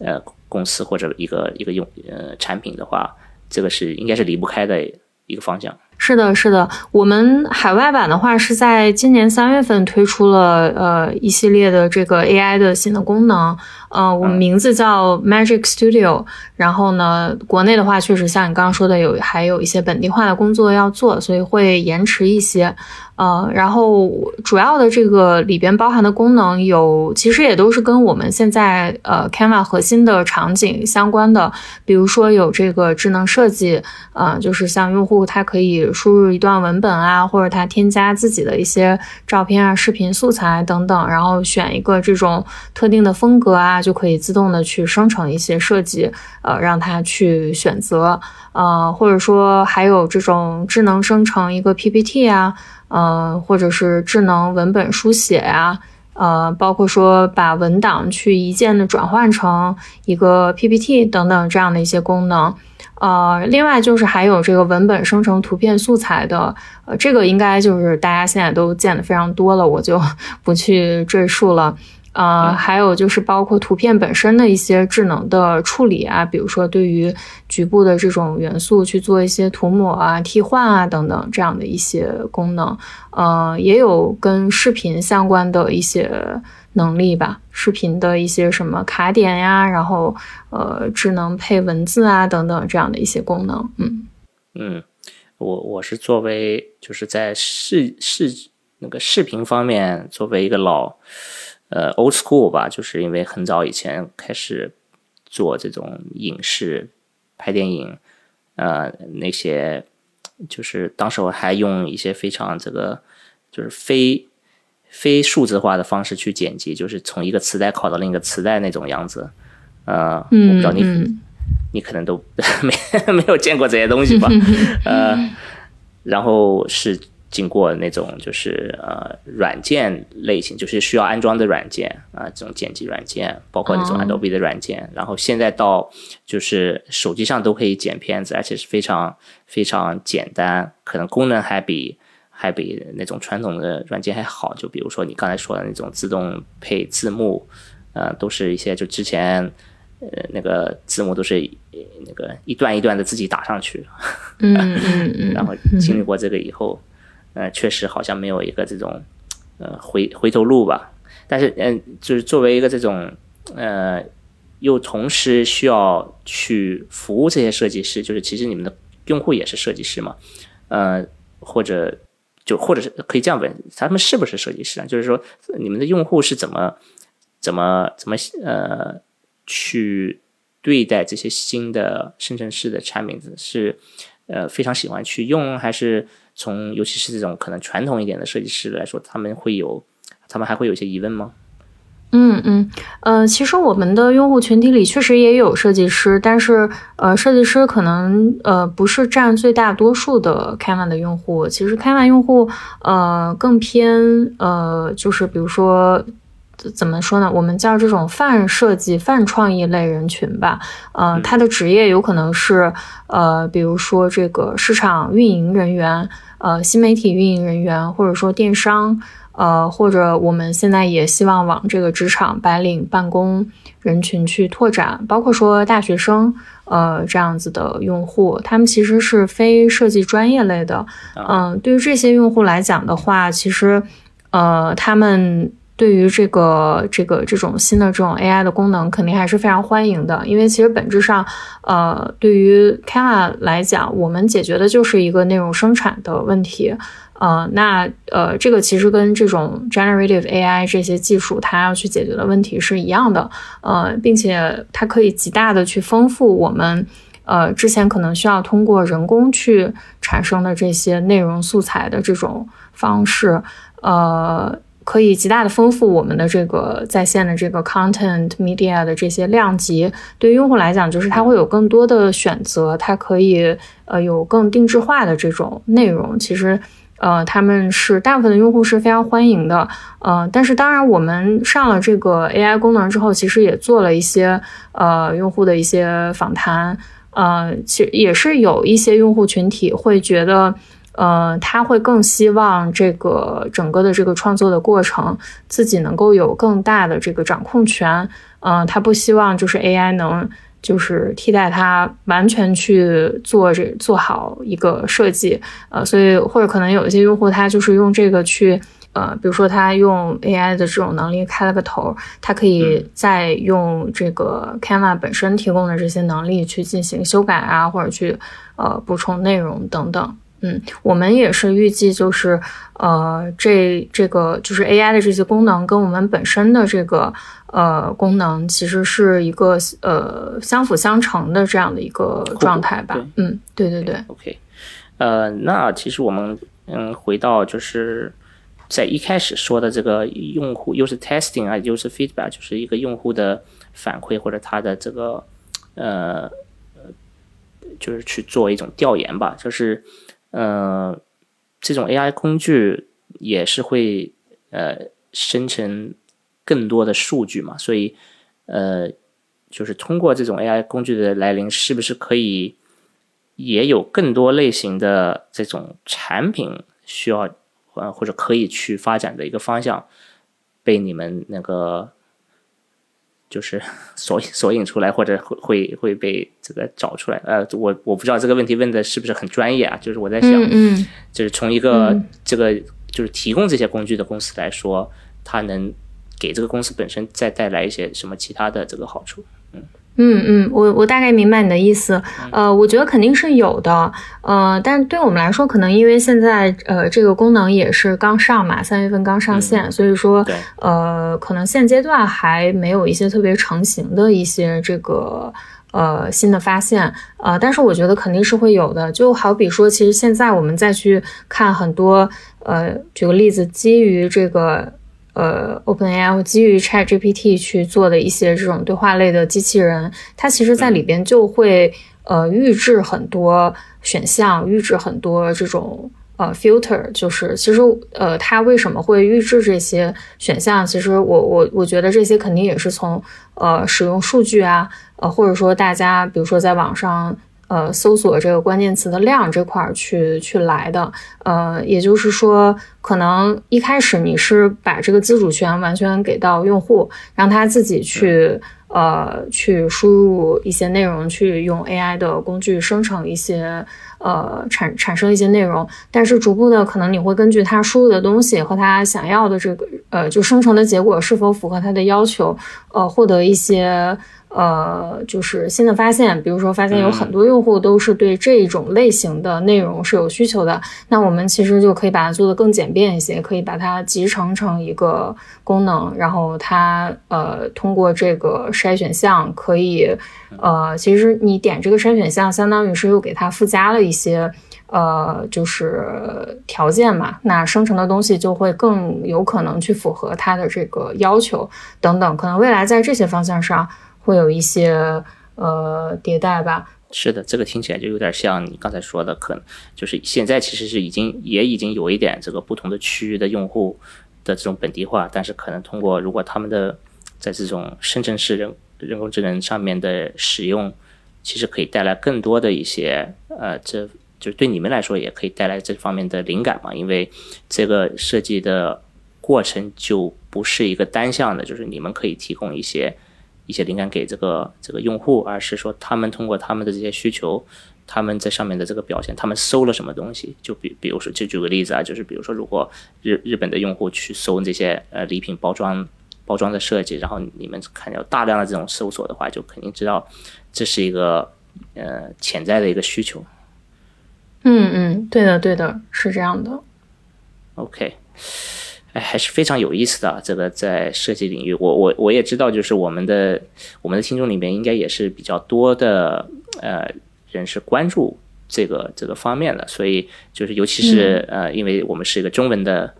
呃公司或者一个一个用呃产品的话，这个是应该是离不开的一个方向。是的，是的，我们海外版的话是在今年三月份推出了呃一系列的这个 AI 的新的功能，呃，我们名字叫 Magic Studio。然后呢，国内的话确实像你刚刚说的，有还有一些本地化的工作要做，所以会延迟一些。呃，然后主要的这个里边包含的功能有，其实也都是跟我们现在呃 Canva 核心的场景相关的，比如说有这个智能设计，呃，就是像用户他可以输入一段文本啊，或者他添加自己的一些照片啊、视频素材等等，然后选一个这种特定的风格啊，就可以自动的去生成一些设计，呃，让他去选择，呃，或者说还有这种智能生成一个 PPT 啊。嗯，或者是智能文本书写呀，呃，包括说把文档去一键的转换成一个 PPT 等等这样的一些功能，呃，另外就是还有这个文本生成图片素材的，呃，这个应该就是大家现在都见的非常多了，我就 不去赘述了。呃，还有就是包括图片本身的一些智能的处理啊，比如说对于局部的这种元素去做一些涂抹啊、替换啊等等这样的一些功能。呃，也有跟视频相关的一些能力吧，视频的一些什么卡点呀，然后呃，智能配文字啊等等这样的一些功能。嗯嗯，我我是作为就是在视视那个视频方面作为一个老。呃，old school 吧，就是因为很早以前开始做这种影视拍电影，呃，那些就是当时我还用一些非常这个就是非非数字化的方式去剪辑，就是从一个磁带拷到另一个磁带那种样子。呃，我不知道你你可能都 没没有见过这些东西吧？呃，然后是。经过那种就是呃软件类型，就是需要安装的软件啊，这种剪辑软件，包括那种 Adobe 的软件，然后现在到就是手机上都可以剪片子，而且是非常非常简单，可能功能还比还比那种传统的软件还好。就比如说你刚才说的那种自动配字幕，呃，都是一些就之前呃那个字幕都是那个一段一段的自己打上去，嗯嗯嗯，然后经历过这个以后，呃，确实好像没有一个这种呃回回头路吧。但是嗯，就是作为一个这种呃，又同时需要去服务这些设计师，就是其实你们的用户也是设计师嘛，呃，或者。就或者是可以这样问，他们是不是设计师啊？就是说，你们的用户是怎么怎么怎么呃去对待这些新的生成式的产品？是呃非常喜欢去用，还是从尤其是这种可能传统一点的设计师来说，他们会有他们还会有些疑问吗？嗯嗯呃，其实我们的用户群体里确实也有设计师，但是呃，设计师可能呃不是占最大多数的 Canva 的用户。其实 Canva 用户呃更偏呃就是比如说怎么说呢？我们叫这种泛设计、泛创意类人群吧。呃，他的职业有可能是呃比如说这个市场运营人员、呃新媒体运营人员，或者说电商。呃，或者我们现在也希望往这个职场白领办公人群去拓展，包括说大学生，呃，这样子的用户，他们其实是非设计专业类的。嗯，对于这些用户来讲的话，其实，呃，他们对于这个这个这种新的这种 AI 的功能，肯定还是非常欢迎的，因为其实本质上，呃，对于 Kana 来讲，我们解决的就是一个内容生产的问题。呃，那呃，这个其实跟这种 generative AI 这些技术，它要去解决的问题是一样的，呃，并且它可以极大的去丰富我们，呃，之前可能需要通过人工去产生的这些内容素材的这种方式，呃，可以极大的丰富我们的这个在线的这个 content media 的这些量级。对于用户来讲，就是它会有更多的选择，它可以呃有更定制化的这种内容。其实。呃，他们是大部分的用户是非常欢迎的，呃，但是当然我们上了这个 AI 功能之后，其实也做了一些呃用户的一些访谈，呃，其实也是有一些用户群体会觉得，呃，他会更希望这个整个的这个创作的过程自己能够有更大的这个掌控权，嗯，他不希望就是 AI 能。就是替代他完全去做这做好一个设计，呃，所以或者可能有一些用户他就是用这个去，呃，比如说他用 AI 的这种能力开了个头，他可以再用这个 Canva 本身提供的这些能力去进行修改啊，或者去呃补充内容等等。嗯，我们也是预计就是，呃，这这个就是 AI 的这些功能跟我们本身的这个呃功能其实是一个呃相辅相成的这样的一个状态吧。嗯，对对对。OK，呃，那其实我们嗯回到就是在一开始说的这个用户又是 testing 啊，又是 feedback，就是一个用户的反馈或者他的这个呃就是去做一种调研吧，就是。呃，这种 AI 工具也是会呃生成更多的数据嘛，所以呃，就是通过这种 AI 工具的来临，是不是可以也有更多类型的这种产品需要呃或者可以去发展的一个方向，被你们那个。就是索索引出来，或者会会会被这个找出来。呃，我我不知道这个问题问的是不是很专业啊？就是我在想，嗯，就是从一个这个就是提供这些工具的公司来说，它能给这个公司本身再带来一些什么其他的这个好处？嗯。嗯嗯，我我大概明白你的意思，呃，我觉得肯定是有的，呃，但对我们来说，可能因为现在呃这个功能也是刚上嘛，三月份刚上线，所以说呃可能现阶段还没有一些特别成型的一些这个呃新的发现，呃，但是我觉得肯定是会有的，就好比说，其实现在我们再去看很多呃，举个例子，基于这个。呃，OpenAI 基于 ChatGPT 去做的一些这种对话类的机器人，它其实在里边就会呃预置很多选项，预置很多这种呃 filter，就是其实呃它为什么会预置这些选项？其实我我我觉得这些肯定也是从呃使用数据啊，呃或者说大家比如说在网上。呃搜索这个关键词的量这块儿去去来的。呃，也就是说，可能一开始你是把这个自主权完全给到用户，让他自己去。呃，去输入一些内容，去用 AI 的工具生成一些，呃，产产生一些内容。但是逐步的，可能你会根据他输入的东西和他想要的这个，呃，就生成的结果是否符合他的要求，呃，获得一些。呃，就是新的发现，比如说发现有很多用户都是对这种类型的内容是有需求的，那我们其实就可以把它做得更简便一些，可以把它集成成一个功能，然后它呃通过这个筛选项可以，呃，其实你点这个筛选项，相当于是又给它附加了一些呃就是条件嘛，那生成的东西就会更有可能去符合它的这个要求等等，可能未来在这些方向上。会有一些呃迭代吧。是的，这个听起来就有点像你刚才说的，可能就是现在其实是已经也已经有一点这个不同的区域的用户的这种本地化，但是可能通过如果他们的在这种深圳市人人工智能上面的使用，其实可以带来更多的一些呃，这就是对你们来说也可以带来这方面的灵感嘛，因为这个设计的过程就不是一个单向的，就是你们可以提供一些。一些灵感给这个这个用户，而是说他们通过他们的这些需求，他们在上面的这个表现，他们搜了什么东西？就比比如说，就举个例子啊，就是比如说，如果日日本的用户去搜这些呃礼品包装包装的设计，然后你们看到大量的这种搜索的话，就肯定知道这是一个呃潜在的一个需求。嗯嗯，对的对的，是这样的。OK。哎，还是非常有意思的。这个在设计领域，我我我也知道，就是我们的我们的听众里面应该也是比较多的呃人是关注这个这个方面的。所以就是尤其是呃，因为我们是一个中文的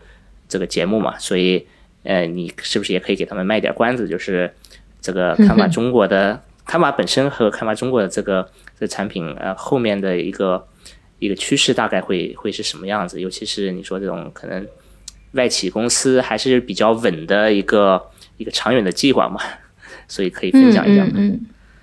这个节目嘛，所以呃，你是不是也可以给他们卖点关子？就是这个 看法中国的看法本身和看法中国的这个这产品呃后面的一个一个趋势大概会会是什么样子？尤其是你说这种可能。外企公司还是比较稳的一个一个长远的计划嘛，所以可以分享一下。嗯，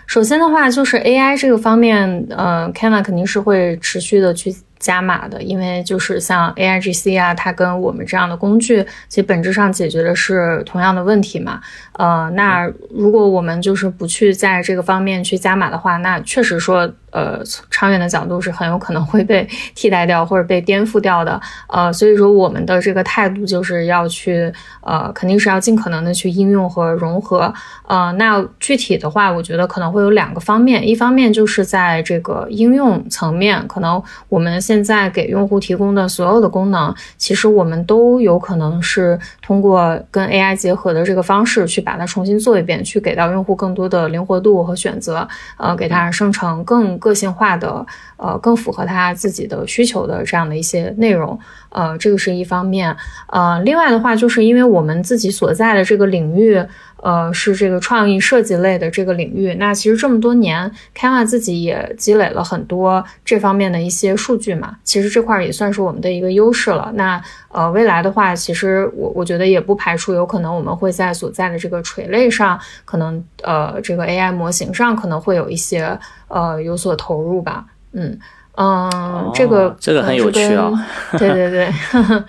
首先的话就是 AI 这个方面，呃，Canva 肯定是会持续的去。加码的，因为就是像 A I G C 啊，它跟我们这样的工具，其实本质上解决的是同样的问题嘛。呃，那如果我们就是不去在这个方面去加码的话，那确实说，呃，长远的角度是很有可能会被替代掉或者被颠覆掉的。呃，所以说我们的这个态度就是要去，呃，肯定是要尽可能的去应用和融合。呃，那具体的话，我觉得可能会有两个方面，一方面就是在这个应用层面，可能我们。现在给用户提供的所有的功能，其实我们都有可能是通过跟 AI 结合的这个方式去把它重新做一遍，去给到用户更多的灵活度和选择，呃，给它生成更个性化的，呃，更符合他自己的需求的这样的一些内容，呃，这个是一方面，呃，另外的话，就是因为我们自己所在的这个领域。呃，是这个创意设计类的这个领域。那其实这么多年，Canva 自己也积累了很多这方面的一些数据嘛。其实这块也算是我们的一个优势了。那呃，未来的话，其实我我觉得也不排除有可能我们会在所在的这个垂类上，可能呃这个 AI 模型上可能会有一些呃有所投入吧。嗯嗯，这个这个很有趣啊。对 对对。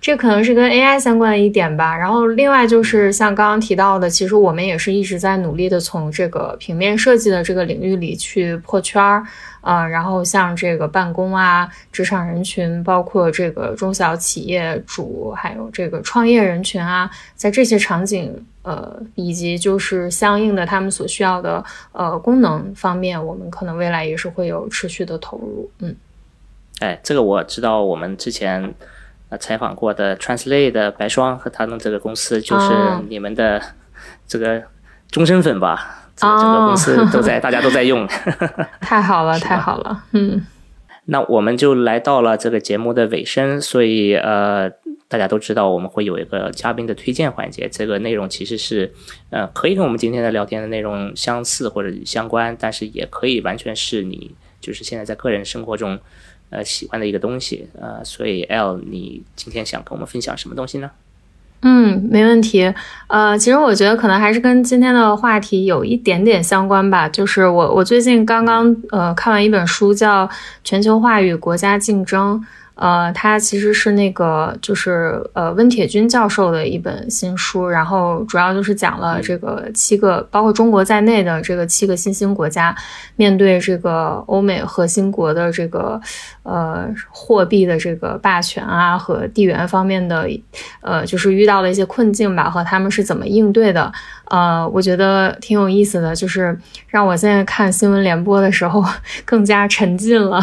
这可能是跟 AI 相关的一点吧，然后另外就是像刚刚提到的，其实我们也是一直在努力的从这个平面设计的这个领域里去破圈儿，啊，然后像这个办公啊、职场人群，包括这个中小企业主，还有这个创业人群啊，在这些场景，呃，以及就是相应的他们所需要的呃功能方面，我们可能未来也是会有持续的投入，嗯，哎，这个我知道，我们之前。采访过的 Translate 的白霜和他们这个公司，就是你们的这个终身粉吧？这个整个公司都在，大家都在用。太好了，太好了。嗯，那我们就来到了这个节目的尾声，所以呃，大家都知道我们会有一个嘉宾的推荐环节。这个内容其实是呃，可以跟我们今天的聊天的内容相似或者相关，但是也可以完全是你就是现在在个人生活中。呃，喜欢的一个东西，呃，所以 L，你今天想跟我们分享什么东西呢？嗯，没问题。呃，其实我觉得可能还是跟今天的话题有一点点相关吧。就是我我最近刚刚呃看完一本书，叫《全球化与国家竞争》。呃，它其实是那个，就是呃温铁军教授的一本新书，然后主要就是讲了这个七个，包括中国在内的这个七个新兴国家，面对这个欧美核心国的这个呃货币的这个霸权啊和地缘方面的呃，就是遇到了一些困境吧，和他们是怎么应对的。呃，我觉得挺有意思的，就是让我现在看新闻联播的时候 更加沉浸了。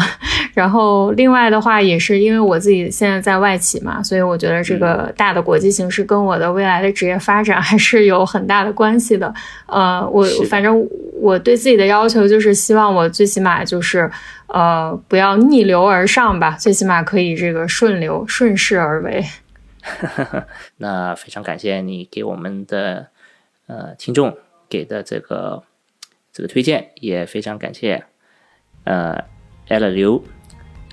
然后另外的话，也是因为我自己现在在外企嘛，所以我觉得这个大的国际形势跟我的未来的职业发展还是有很大的关系的。呃，我反正我对自己的要求就是希望我最起码就是呃不要逆流而上吧，最起码可以这个顺流顺势而为。那非常感谢你给我们的。呃，听众给的这个这个推荐也非常感谢，呃，L 刘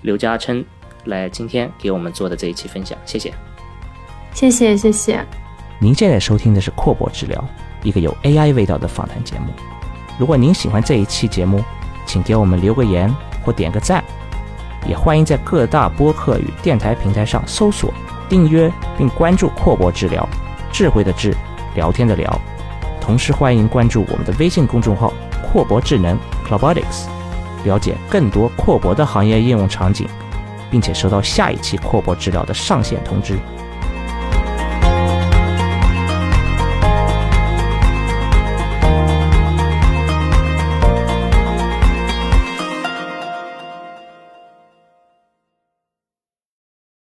刘嘉琛来今天给我们做的这一期分享，谢谢，谢谢谢谢。您现在收听的是阔博治疗，一个有 AI 味道的访谈节目。如果您喜欢这一期节目，请给我们留个言或点个赞，也欢迎在各大播客与电台平台上搜索、订阅并关注阔博治疗，智慧的智，聊天的聊。同时，欢迎关注我们的微信公众号“阔博智能 （Clobotics）”，了解更多阔博的行业应用场景，并且收到下一期阔博治疗的上线通知。